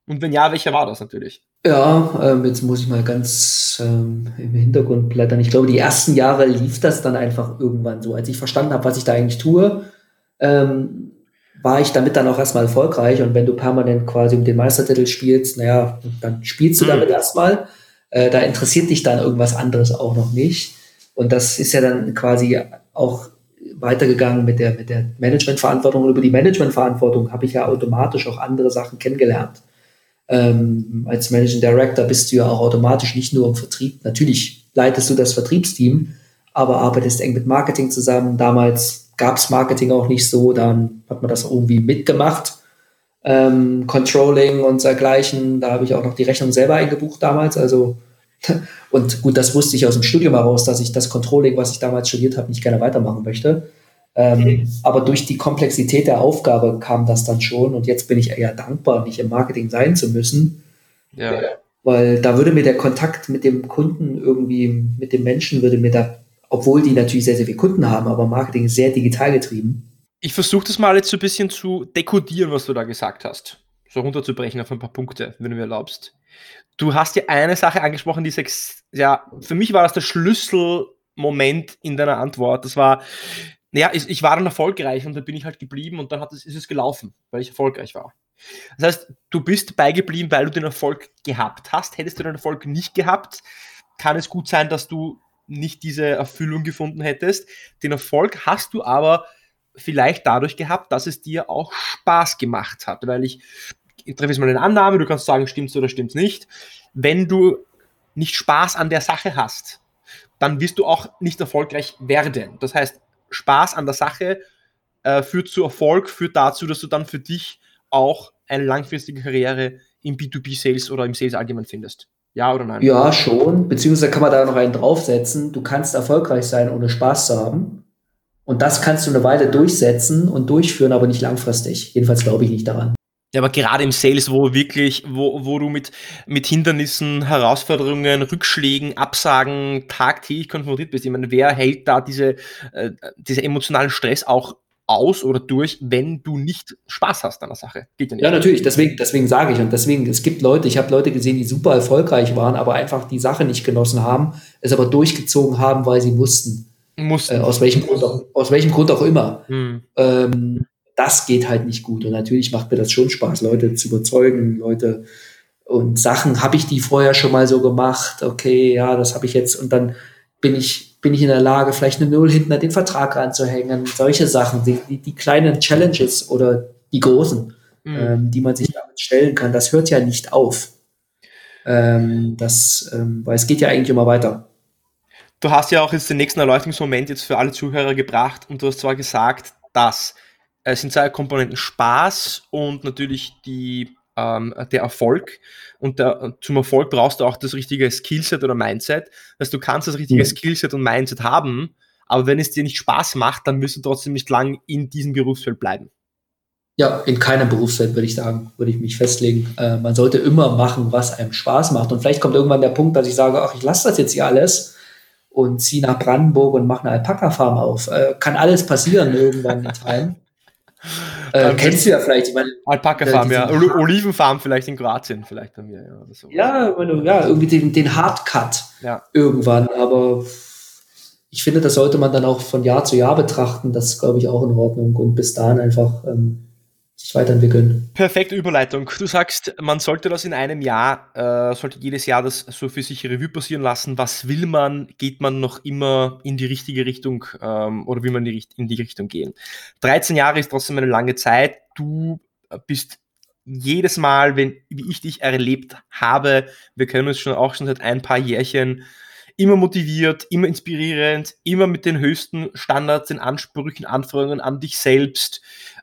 Und wenn ja, welcher war das natürlich? Ja, ähm, jetzt muss ich mal ganz ähm, im Hintergrund blättern. Ich glaube, die ersten Jahre lief das dann einfach irgendwann so. Als ich verstanden habe, was ich da eigentlich tue, ähm, war ich damit dann auch erstmal erfolgreich. Und wenn du permanent quasi um den Meistertitel spielst, naja, dann spielst du mhm. damit erstmal. Äh, da interessiert dich dann irgendwas anderes auch noch nicht. Und das ist ja dann quasi auch weitergegangen mit der, mit der Managementverantwortung. Und über die Managementverantwortung habe ich ja automatisch auch andere Sachen kennengelernt ähm, als Managing Director bist du ja auch automatisch nicht nur im Vertrieb. Natürlich leitest du das Vertriebsteam, aber arbeitest eng mit Marketing zusammen. Damals gab es Marketing auch nicht so, dann hat man das irgendwie mitgemacht. Ähm, Controlling und dergleichen, da habe ich auch noch die Rechnung selber eingebucht damals. Also und gut, das wusste ich aus dem Studium heraus, dass ich das Controlling, was ich damals studiert habe, nicht gerne weitermachen möchte. Ähm, aber durch die Komplexität der Aufgabe kam das dann schon und jetzt bin ich eher dankbar, nicht im Marketing sein zu müssen. Ja. Weil da würde mir der Kontakt mit dem Kunden irgendwie, mit dem Menschen, würde mir da, obwohl die natürlich sehr, sehr viele Kunden haben, aber Marketing ist sehr digital getrieben. Ich versuche das mal jetzt so ein bisschen zu dekodieren, was du da gesagt hast. So runterzubrechen auf ein paar Punkte, wenn du mir erlaubst. Du hast ja eine Sache angesprochen, die sechs, ja, für mich war das der Schlüsselmoment in deiner Antwort. Das war, naja, ich, ich war dann erfolgreich und dann bin ich halt geblieben und dann hat es, ist es gelaufen, weil ich erfolgreich war. Das heißt, du bist beigeblieben, weil du den Erfolg gehabt hast. Hättest du den Erfolg nicht gehabt, kann es gut sein, dass du nicht diese Erfüllung gefunden hättest. Den Erfolg hast du aber vielleicht dadurch gehabt, dass es dir auch Spaß gemacht hat, weil ich, ich treffe jetzt mal eine Annahme, du kannst sagen, stimmt's oder stimmt's nicht. Wenn du nicht Spaß an der Sache hast, dann wirst du auch nicht erfolgreich werden. Das heißt, Spaß an der Sache äh, führt zu Erfolg, führt dazu, dass du dann für dich auch eine langfristige Karriere im B2B-Sales oder im Sales allgemein findest. Ja oder nein? Ja, schon. Beziehungsweise kann man da noch einen draufsetzen. Du kannst erfolgreich sein, ohne Spaß zu haben. Und das kannst du eine Weile durchsetzen und durchführen, aber nicht langfristig. Jedenfalls glaube ich nicht daran. Ja, aber gerade im Sales, wo wirklich, wo, wo du mit, mit Hindernissen, Herausforderungen, Rückschlägen, Absagen tagtäglich konfrontiert bist. Ich meine, wer hält da diese, äh, diese emotionalen Stress auch aus oder durch, wenn du nicht Spaß hast an der Sache. Geht ja nicht. Ja, natürlich, deswegen, deswegen sage ich. Und deswegen, es gibt Leute, ich habe Leute gesehen, die super erfolgreich waren, aber einfach die Sache nicht genossen haben, es aber durchgezogen haben, weil sie mussten. Mussten. Äh, aus, welchem Grund auch, aus welchem Grund auch immer. Hm. Ähm, das geht halt nicht gut. Und natürlich macht mir das schon Spaß, Leute zu überzeugen, Leute und Sachen habe ich die vorher schon mal so gemacht. Okay, ja, das habe ich jetzt und dann bin ich bin ich in der Lage, vielleicht eine Null hinten an den Vertrag ranzuhängen. Solche Sachen, die, die, kleinen Challenges oder die großen, mhm. ähm, die man sich damit stellen kann, das hört ja nicht auf. Ähm, das, ähm, weil es geht ja eigentlich immer weiter. Du hast ja auch jetzt den nächsten Erleuchtungsmoment jetzt für alle Zuhörer gebracht und du hast zwar gesagt, dass es sind zwei Komponenten Spaß und natürlich die, ähm, der Erfolg. Und der, zum Erfolg brauchst du auch das richtige Skillset oder Mindset. Also du kannst das richtige ja. Skillset und Mindset haben, aber wenn es dir nicht Spaß macht, dann wirst du trotzdem nicht lang in diesem Berufsfeld bleiben. Ja, in keinem Berufsfeld würde ich sagen, würde ich mich festlegen. Äh, man sollte immer machen, was einem Spaß macht. Und vielleicht kommt irgendwann der Punkt, dass ich sage, ach, ich lasse das jetzt hier alles und ziehe nach Brandenburg und mache eine Alpaka-Farm auf. Äh, kann alles passieren irgendwann in Teilen. Äh, kennst du ja vielleicht. Ich meine, Alpaka-Farm, ja. Olivenfarm vielleicht in Kroatien, vielleicht bei mir. Ja, so. ja, ja, irgendwie den, den Hardcut ja. irgendwann. Aber ich finde, das sollte man dann auch von Jahr zu Jahr betrachten. Das ist, glaube ich, auch in Ordnung. Und bis dahin einfach ähm, sich weiterentwickeln. Perfekte Überleitung. Du sagst, man sollte das in einem Jahr, äh, sollte jedes Jahr das so für sich Revue passieren lassen. Was will man? Geht man noch immer in die richtige Richtung ähm, oder will man in die, Richtung gehen? 13 Jahre ist trotzdem eine lange Zeit. Du bist jedes Mal, wenn, wie ich dich erlebt habe, wir kennen uns schon auch schon seit ein paar Jährchen, immer motiviert, immer inspirierend, immer mit den höchsten Standards, den Ansprüchen, Anforderungen an dich selbst,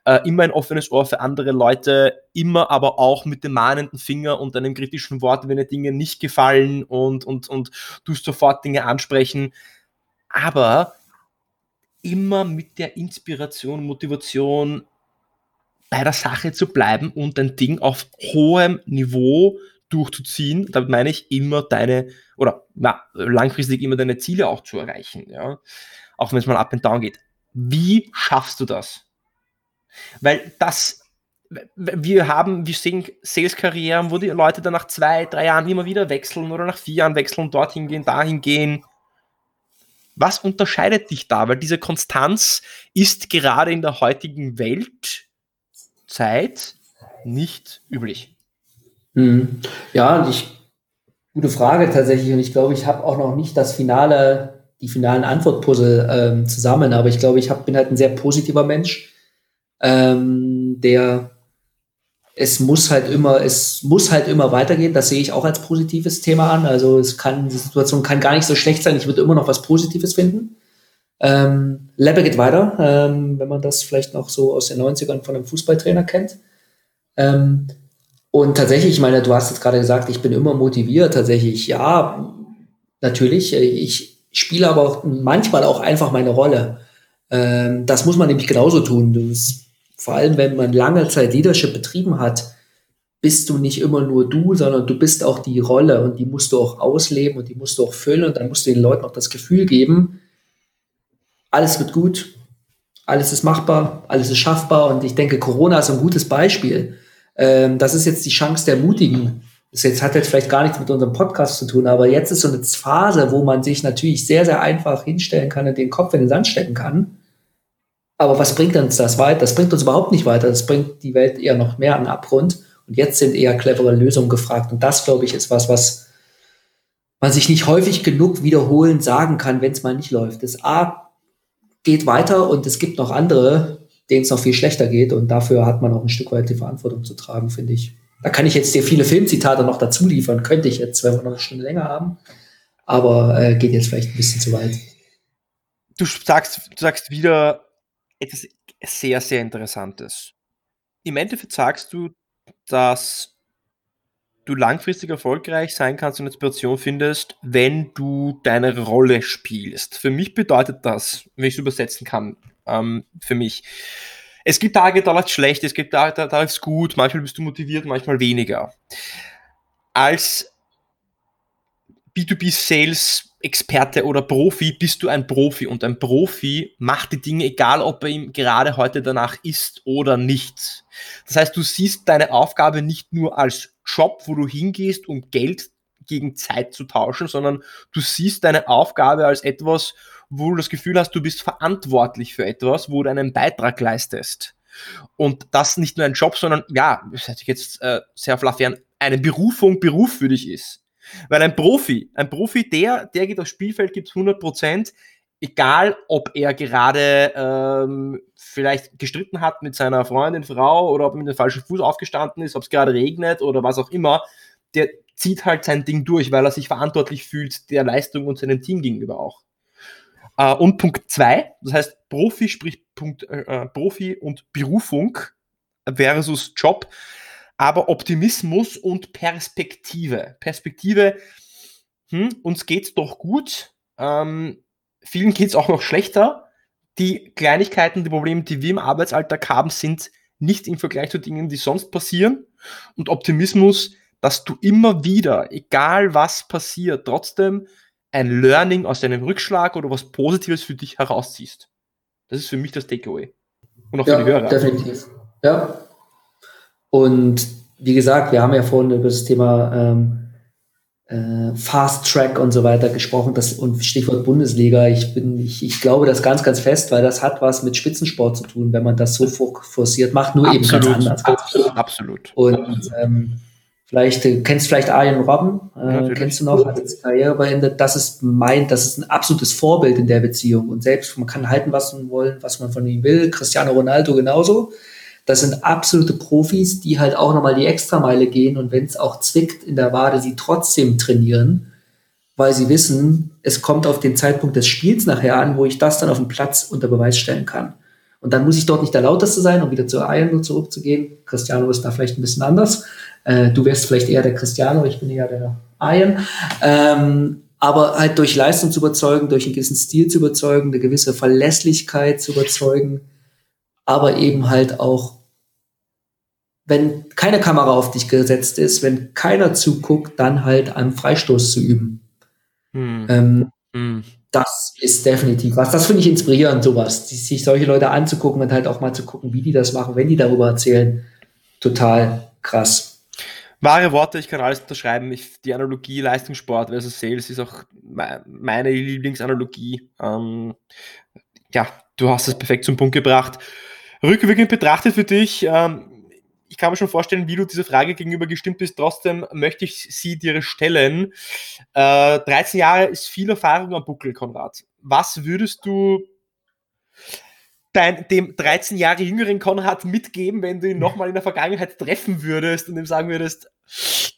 äh, immer ein offenes Ohr für andere Leute, immer aber auch mit dem mahnenden Finger und einem kritischen Wort, wenn dir Dinge nicht gefallen und, und, und tust sofort Dinge ansprechen. Aber immer mit der Inspiration, Motivation bei der Sache zu bleiben und dein Ding auf hohem Niveau durchzuziehen. Damit meine ich immer deine, oder na, langfristig immer deine Ziele auch zu erreichen. Ja? Auch wenn es mal up and down geht. Wie schaffst du das? Weil das, wir haben, wir sehen Sales-Karrieren, wo die Leute dann nach zwei, drei Jahren immer wieder wechseln oder nach vier Jahren wechseln, dorthin gehen, dahin gehen. Was unterscheidet dich da? Weil diese Konstanz ist gerade in der heutigen Weltzeit nicht üblich. Mhm. Ja, ich, gute Frage tatsächlich. Und ich glaube, ich habe auch noch nicht das finale, die finalen Antwortpuzzle ähm, zusammen. Aber ich glaube, ich hab, bin halt ein sehr positiver Mensch ähm, der es muss halt immer, es muss halt immer weitergehen. Das sehe ich auch als positives Thema an. Also es kann, die Situation kann gar nicht so schlecht sein. Ich würde immer noch was Positives finden. Ähm, Lebbe geht weiter, ähm, wenn man das vielleicht noch so aus den 90ern von einem Fußballtrainer kennt. Ähm, und tatsächlich, ich meine, du hast jetzt gerade gesagt, ich bin immer motiviert. Tatsächlich, ja, natürlich. Ich spiele aber auch manchmal auch einfach meine Rolle. Ähm, das muss man nämlich genauso tun. Das vor allem wenn man lange Zeit Leadership betrieben hat, bist du nicht immer nur du, sondern du bist auch die Rolle und die musst du auch ausleben und die musst du auch füllen und dann musst du den Leuten auch das Gefühl geben, alles wird gut, alles ist machbar, alles ist schaffbar und ich denke, Corona ist ein gutes Beispiel. Ähm, das ist jetzt die Chance der Mutigen. Das jetzt hat jetzt vielleicht gar nichts mit unserem Podcast zu tun, aber jetzt ist so eine Phase, wo man sich natürlich sehr, sehr einfach hinstellen kann und den Kopf in den Sand stecken kann aber was bringt uns das weiter? Das bringt uns überhaupt nicht weiter. Das bringt die Welt eher noch mehr an Abgrund. Und jetzt sind eher clevere Lösungen gefragt. Und das, glaube ich, ist was, was man sich nicht häufig genug wiederholend sagen kann, wenn es mal nicht läuft. Das A geht weiter und es gibt noch andere, denen es noch viel schlechter geht. Und dafür hat man auch ein Stück weit die Verantwortung zu tragen, finde ich. Da kann ich jetzt dir viele Filmzitate noch dazu liefern. Könnte ich jetzt, wenn wir noch eine Stunde länger haben. Aber äh, geht jetzt vielleicht ein bisschen zu weit. Du sagst, du sagst wieder, etwas sehr, sehr Interessantes. Im Endeffekt sagst du, dass du langfristig erfolgreich sein kannst und Inspiration findest, wenn du deine Rolle spielst. Für mich bedeutet das, wenn ich es übersetzen kann, ähm, für mich, es gibt Tage, da läuft schlecht, es gibt Tage, da, da läuft gut, manchmal bist du motiviert, manchmal weniger. Als B2B-Sales Experte oder Profi bist du ein Profi und ein Profi macht die Dinge, egal ob er ihm gerade heute danach ist oder nicht. Das heißt, du siehst deine Aufgabe nicht nur als Job, wo du hingehst, um Geld gegen Zeit zu tauschen, sondern du siehst deine Aufgabe als etwas, wo du das Gefühl hast, du bist verantwortlich für etwas, wo du einen Beitrag leistest. Und das nicht nur ein Job, sondern ja, das hätte ich jetzt äh, sehr fluffy an, eine Berufung Beruf für dich ist. Weil ein Profi, ein Profi, der, der geht aufs Spielfeld, gibt 100 Prozent, egal ob er gerade ähm, vielleicht gestritten hat mit seiner Freundin, Frau oder ob er mit dem falschen Fuß aufgestanden ist, ob es gerade regnet oder was auch immer, der zieht halt sein Ding durch, weil er sich verantwortlich fühlt der Leistung und seinem Team gegenüber auch. Äh, und Punkt zwei, das heißt Profi, sprich Punkt, äh, äh Profi und Berufung versus Job aber Optimismus und Perspektive. Perspektive, hm, uns geht's doch gut, ähm, vielen geht's auch noch schlechter. Die Kleinigkeiten, die Probleme, die wir im Arbeitsalltag haben, sind nicht im Vergleich zu Dingen, die sonst passieren. Und Optimismus, dass du immer wieder, egal was passiert, trotzdem ein Learning aus deinem Rückschlag oder was Positives für dich herausziehst. Das ist für mich das Takeaway. Und auch ja, für die Hörer. Definitiv. Ja, und wie gesagt, wir haben ja vorhin über das Thema ähm, äh, Fast Track und so weiter gesprochen, das, und Stichwort Bundesliga. Ich bin, ich, ich glaube das ganz, ganz fest, weil das hat was mit Spitzensport zu tun, wenn man das so forciert macht, nur absolut, eben ganz anders. Absolut. absolut. Und ähm, vielleicht äh, kennst vielleicht Arjen Robben, äh, kennst du noch, hat jetzt Karriere beendet. Das ist mein, das ist ein absolutes Vorbild in der Beziehung. Und selbst man kann halten, was man wollen, was man von ihm will. Cristiano Ronaldo genauso. Das sind absolute Profis, die halt auch nochmal die Extrameile gehen und wenn es auch zwickt in der Wade, sie trotzdem trainieren, weil sie wissen, es kommt auf den Zeitpunkt des Spiels nachher an, wo ich das dann auf dem Platz unter Beweis stellen kann. Und dann muss ich dort nicht der Lauteste sein, um wieder zu Eiern und zurückzugehen. Cristiano ist da vielleicht ein bisschen anders. Äh, du wärst vielleicht eher der Cristiano, ich bin eher der Iron. Ähm, aber halt durch Leistung zu überzeugen, durch einen gewissen Stil zu überzeugen, eine gewisse Verlässlichkeit zu überzeugen, aber eben halt auch wenn keine Kamera auf dich gesetzt ist, wenn keiner zuguckt, dann halt einen Freistoß zu üben. Hm. Ähm, hm. Das ist definitiv was. Das finde ich inspirierend, sowas. sich solche Leute anzugucken und halt auch mal zu gucken, wie die das machen, wenn die darüber erzählen. Total krass. Wahre Worte, ich kann alles unterschreiben. Ich, die Analogie Leistungssport versus Sales ist auch meine Lieblingsanalogie. Ähm, ja, du hast es perfekt zum Punkt gebracht. Rückwirkend betrachtet für dich, ähm, ich kann mir schon vorstellen, wie du dieser Frage gegenüber gestimmt bist. Trotzdem möchte ich sie dir stellen. Äh, 13 Jahre ist viel Erfahrung am Buckel, Konrad. Was würdest du dein, dem 13 Jahre jüngeren Konrad mitgeben, wenn du ihn nochmal in der Vergangenheit treffen würdest und ihm sagen würdest,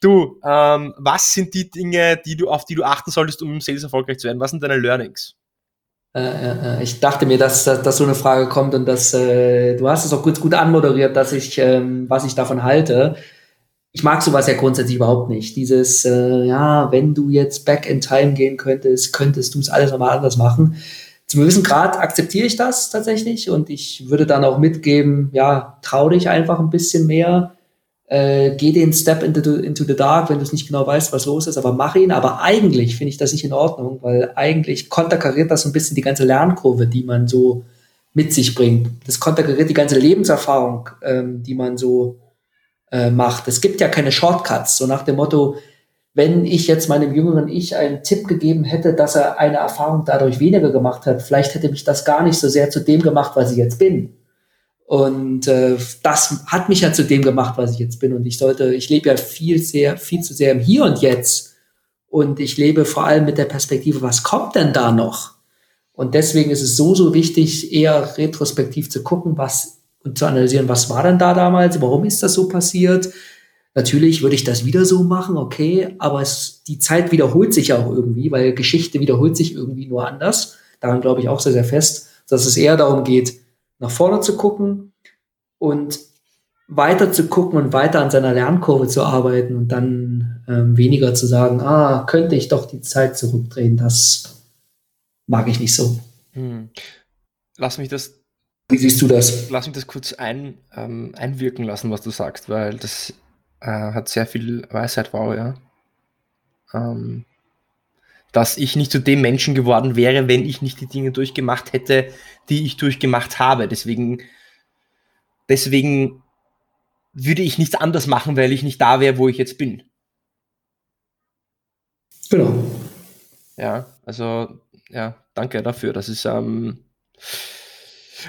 du, ähm, was sind die Dinge, die du, auf die du achten solltest, um im Sales erfolgreich zu werden? Was sind deine Learnings? Äh, äh, äh, ich dachte mir, dass, dass, dass so eine Frage kommt und dass äh, du hast es auch kurz gut anmoderiert, dass ich, ähm, was ich davon halte. Ich mag sowas ja grundsätzlich überhaupt nicht. Dieses, äh, ja, wenn du jetzt back in time gehen könntest, könntest du es alles nochmal anders machen. Zum gewissen Grad akzeptiere ich das tatsächlich und ich würde dann auch mitgeben, ja, trau dich einfach ein bisschen mehr äh, geh den Step into the, into the dark, wenn du es nicht genau weißt, was los ist, aber mach ihn. Aber eigentlich finde ich das nicht in Ordnung, weil eigentlich konterkariert das so ein bisschen die ganze Lernkurve, die man so mit sich bringt. Das konterkariert die ganze Lebenserfahrung, ähm, die man so äh, macht. Es gibt ja keine Shortcuts, so nach dem Motto, wenn ich jetzt meinem jüngeren Ich einen Tipp gegeben hätte, dass er eine Erfahrung dadurch weniger gemacht hat, vielleicht hätte mich das gar nicht so sehr zu dem gemacht, was ich jetzt bin. Und äh, das hat mich ja zu dem gemacht, was ich jetzt bin. Und ich sollte, ich lebe ja viel sehr, viel zu sehr im Hier und Jetzt. Und ich lebe vor allem mit der Perspektive, was kommt denn da noch? Und deswegen ist es so, so wichtig, eher retrospektiv zu gucken, was und zu analysieren, was war denn da damals, warum ist das so passiert? Natürlich würde ich das wieder so machen, okay, aber es, die Zeit wiederholt sich auch irgendwie, weil Geschichte wiederholt sich irgendwie nur anders. Daran glaube ich auch sehr, sehr fest, dass es eher darum geht, nach vorne zu gucken und weiter zu gucken und weiter an seiner Lernkurve zu arbeiten und dann ähm, weniger zu sagen, ah, könnte ich doch die Zeit zurückdrehen, das mag ich nicht so. Hm. Lass mich das. Wie siehst du das? Lass mich das kurz ein, ähm, einwirken lassen, was du sagst, weil das äh, hat sehr viel Weisheit, wow, ja. Ähm, dass ich nicht zu dem Menschen geworden wäre, wenn ich nicht die Dinge durchgemacht hätte, die ich durchgemacht habe. Deswegen, deswegen würde ich nichts anders machen, weil ich nicht da wäre, wo ich jetzt bin. Genau. Ja, also, ja, danke dafür. Das ist, ähm,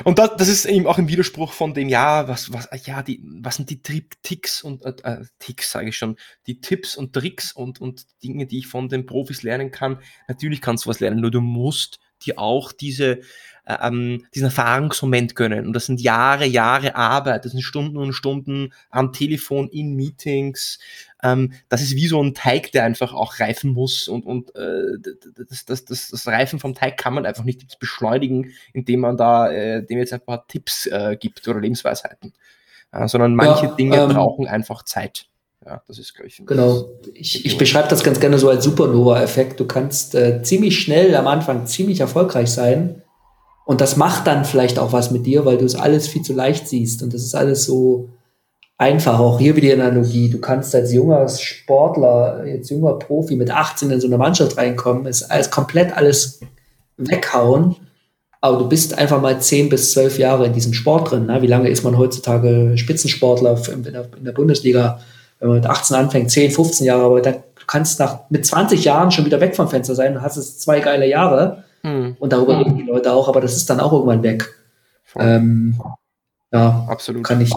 und das, das ist eben auch im Widerspruch von dem, ja, was, was, ja, die, was sind die Ticks und äh, äh Ticks, sage ich schon, die Tipps und Tricks und, und Dinge, die ich von den Profis lernen kann. Natürlich kannst du was lernen, nur du musst dir auch diese, ähm, diesen Erfahrungsmoment gönnen. Und das sind Jahre, Jahre Arbeit, das sind Stunden und Stunden am Telefon, in Meetings. Ähm, das ist wie so ein Teig, der einfach auch reifen muss. Und, und äh, das, das, das, das Reifen vom Teig kann man einfach nicht beschleunigen, indem man da äh, dem jetzt ein paar Tipps äh, gibt oder Lebensweisheiten. Äh, sondern manche ja, Dinge ähm, brauchen einfach Zeit. Ja, das ist, glaube ich. Genau. Ich, ich beschreibe das ganz gerne so als Supernova-Effekt. Du kannst äh, ziemlich schnell am Anfang ziemlich erfolgreich sein. Und das macht dann vielleicht auch was mit dir, weil du es alles viel zu leicht siehst. Und das ist alles so einfach. Auch hier wieder die Analogie. Du kannst als junger Sportler, als junger Profi mit 18 in so eine Mannschaft reinkommen, ist alles komplett alles weghauen. Aber du bist einfach mal 10 bis 12 Jahre in diesem Sport drin. Ne? Wie lange ist man heutzutage Spitzensportler in der, Bundesliga? wenn man mit 18 anfängt, 10, 15 Jahre, aber du kannst nach, mit 20 Jahren schon wieder weg vom Fenster sein und hast es zwei geile Jahre. Hm. Und darüber reden die Leute auch, aber das ist dann auch irgendwann weg. Ähm, ja, absolut. Kann ich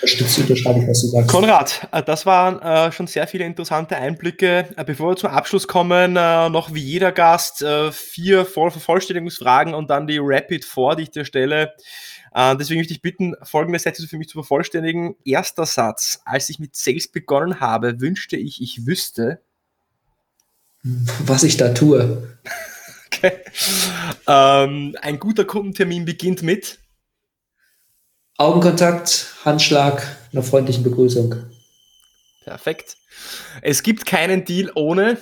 unterstützen, unterschreibe ich, was du sagst. Konrad, äh, das waren äh, schon sehr viele interessante Einblicke. Äh, bevor wir zum Abschluss kommen, äh, noch wie jeder Gast äh, vier Vervollständigungsfragen und dann die Rapid Four, die ich dir stelle. Äh, deswegen möchte ich bitten, folgende Sätze für mich zu vervollständigen. Erster Satz. Als ich mit Sales begonnen habe, wünschte ich, ich wüsste. Was ich da tue. Okay. Ähm, ein guter Kundentermin beginnt mit Augenkontakt, Handschlag, einer freundlichen Begrüßung. Perfekt. Es gibt keinen Deal ohne.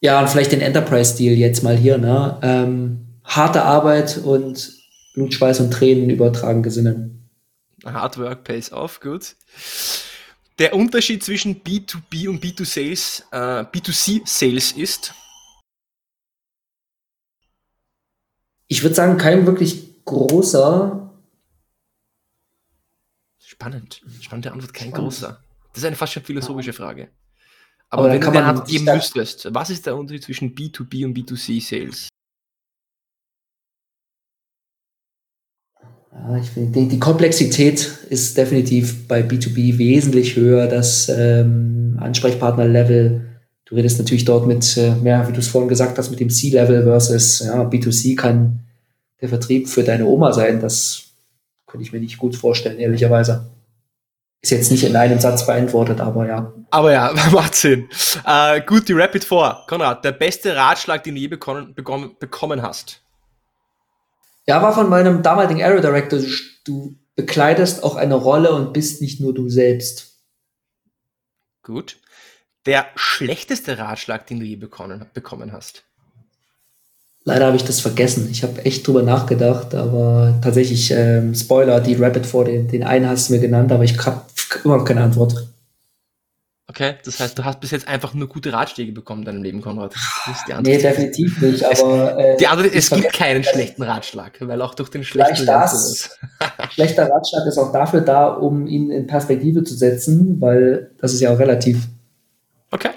Ja, und vielleicht den Enterprise-Deal jetzt mal hier. Ne? Ähm, harte Arbeit und Blut, Schweiß und Tränen übertragen Gesinnen. Hard Work pays off, gut. Der Unterschied zwischen B2B und B2Sales, äh, B2C Sales ist? Ich würde sagen, kein wirklich großer. Spannend. Spannende Antwort, kein Spannend. großer. Das ist eine fast schon philosophische Frage. Aber, Aber wenn du eine Antwort geben müsstest, was ist der Unterschied zwischen B2B und B2C Sales? Ja, ich finde, die, die, Komplexität ist definitiv bei B2B wesentlich höher. Das ähm, Ansprechpartner-Level, du redest natürlich dort mit, äh, mehr, wie du es vorhin gesagt hast, mit dem C-Level versus ja, B2C kann der Vertrieb für deine Oma sein. Das könnte ich mir nicht gut vorstellen, ehrlicherweise. Ist jetzt nicht in einem Satz beantwortet, aber ja. Aber ja, macht Sinn. Äh, gut, die Rapid 4. Konrad, der beste Ratschlag, den du je bekommen, bekommen hast? Ja, war von meinem damaligen Area Director, du bekleidest auch eine Rolle und bist nicht nur du selbst. Gut. Der schlechteste Ratschlag, den du je bekommen, bekommen hast? Leider habe ich das vergessen. Ich habe echt drüber nachgedacht, aber tatsächlich, ähm, Spoiler, die Rapid 4, den, den einen hast du mir genannt, aber ich habe immer noch keine Antwort. Okay, das heißt, du hast bis jetzt einfach nur gute Ratschläge bekommen in deinem Leben, Konrad. Das ist die nee, definitiv nicht, aber. Äh, die andere, es gibt keinen schlechten Ratschlag, weil auch durch den schlechten das, Schlechter Ratschlag ist auch dafür da, um ihn in Perspektive zu setzen, weil das ist ja auch relativ. Okay.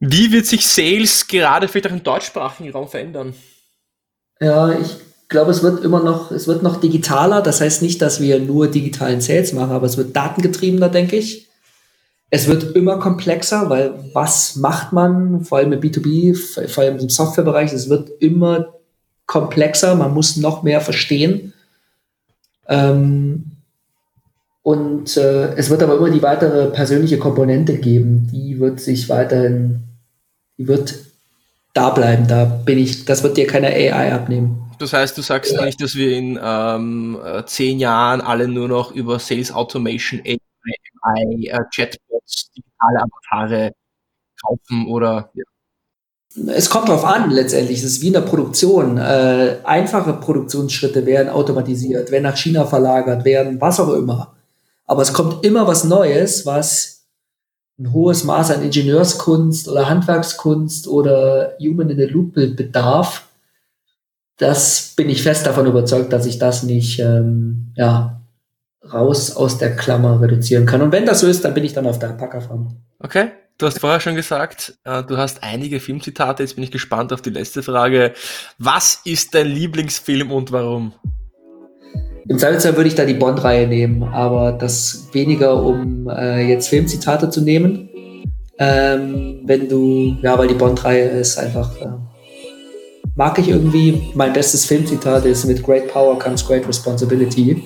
Wie wird sich Sales gerade vielleicht auch im deutschsprachigen Raum verändern? Ja, ich glaube, es wird immer noch, es wird noch digitaler. Das heißt nicht, dass wir nur digitalen Sales machen, aber es wird datengetriebener, denke ich es wird immer komplexer, weil was macht man, vor allem im B2B, vor allem im Softwarebereich, es wird immer komplexer, man muss noch mehr verstehen. Ähm, und äh, es wird aber immer die weitere persönliche Komponente geben, die wird sich weiterhin, die wird da bleiben, da bin ich, das wird dir keine AI abnehmen. Das heißt, du sagst ja. nicht, dass wir in ähm, äh, zehn Jahren alle nur noch über Sales Automation AI, äh, Chatbots, digitale Avatare kaufen oder ja. Es kommt darauf an, letztendlich. Es ist wie in der Produktion. Äh, einfache Produktionsschritte werden automatisiert, werden nach China verlagert, werden was auch immer. Aber es kommt immer was Neues, was ein hohes Maß an Ingenieurskunst oder Handwerkskunst oder Human in the Loop bedarf, das bin ich fest davon überzeugt, dass ich das nicht ähm, ja, raus aus der Klammer reduzieren kann. Und wenn das so ist, dann bin ich dann auf der Packerfarm. Okay. Du hast vorher schon gesagt, äh, du hast einige Filmzitate. Jetzt bin ich gespannt auf die letzte Frage. Was ist dein Lieblingsfilm und warum? Im Zweifelsfall würde ich da die Bond-Reihe nehmen, aber das weniger, um äh, jetzt Filmzitate zu nehmen. Ähm, wenn du, ja, weil die Bond-Reihe ist einfach, äh, mag ich irgendwie. Mein bestes Filmzitat ist mit Great Power comes Great Responsibility.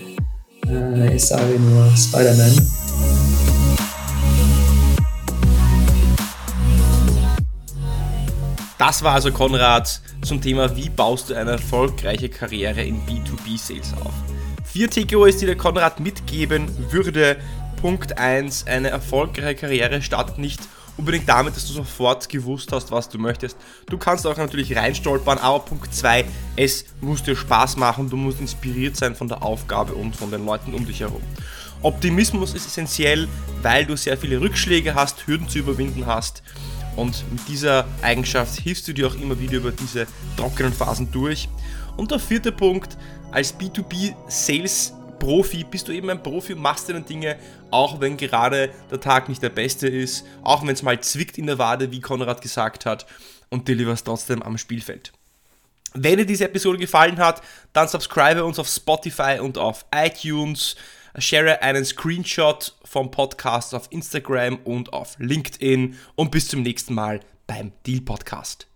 Äh, ich sage nur Spider-Man. Das war also Konrad zum Thema, wie baust du eine erfolgreiche Karriere in B2B-Sales auf. Vier Takeaways, die der Konrad mitgeben würde. Punkt 1, eine erfolgreiche Karriere startet nicht unbedingt damit, dass du sofort gewusst hast, was du möchtest. Du kannst auch natürlich reinstolpern, aber Punkt 2, es muss dir Spaß machen, du musst inspiriert sein von der Aufgabe und von den Leuten um dich herum. Optimismus ist essentiell, weil du sehr viele Rückschläge hast, Hürden zu überwinden hast und mit dieser Eigenschaft hilfst du dir auch immer wieder über diese trockenen Phasen durch. Und der vierte Punkt, als B2B-Sales Profi, bist du eben ein Profi und machst deine Dinge, auch wenn gerade der Tag nicht der beste ist, auch wenn es mal zwickt in der Wade, wie Konrad gesagt hat, und deliverst trotzdem am Spielfeld. Wenn dir diese Episode gefallen hat, dann subscribe uns auf Spotify und auf iTunes share einen Screenshot vom Podcast auf Instagram und auf LinkedIn und bis zum nächsten Mal beim Deal Podcast.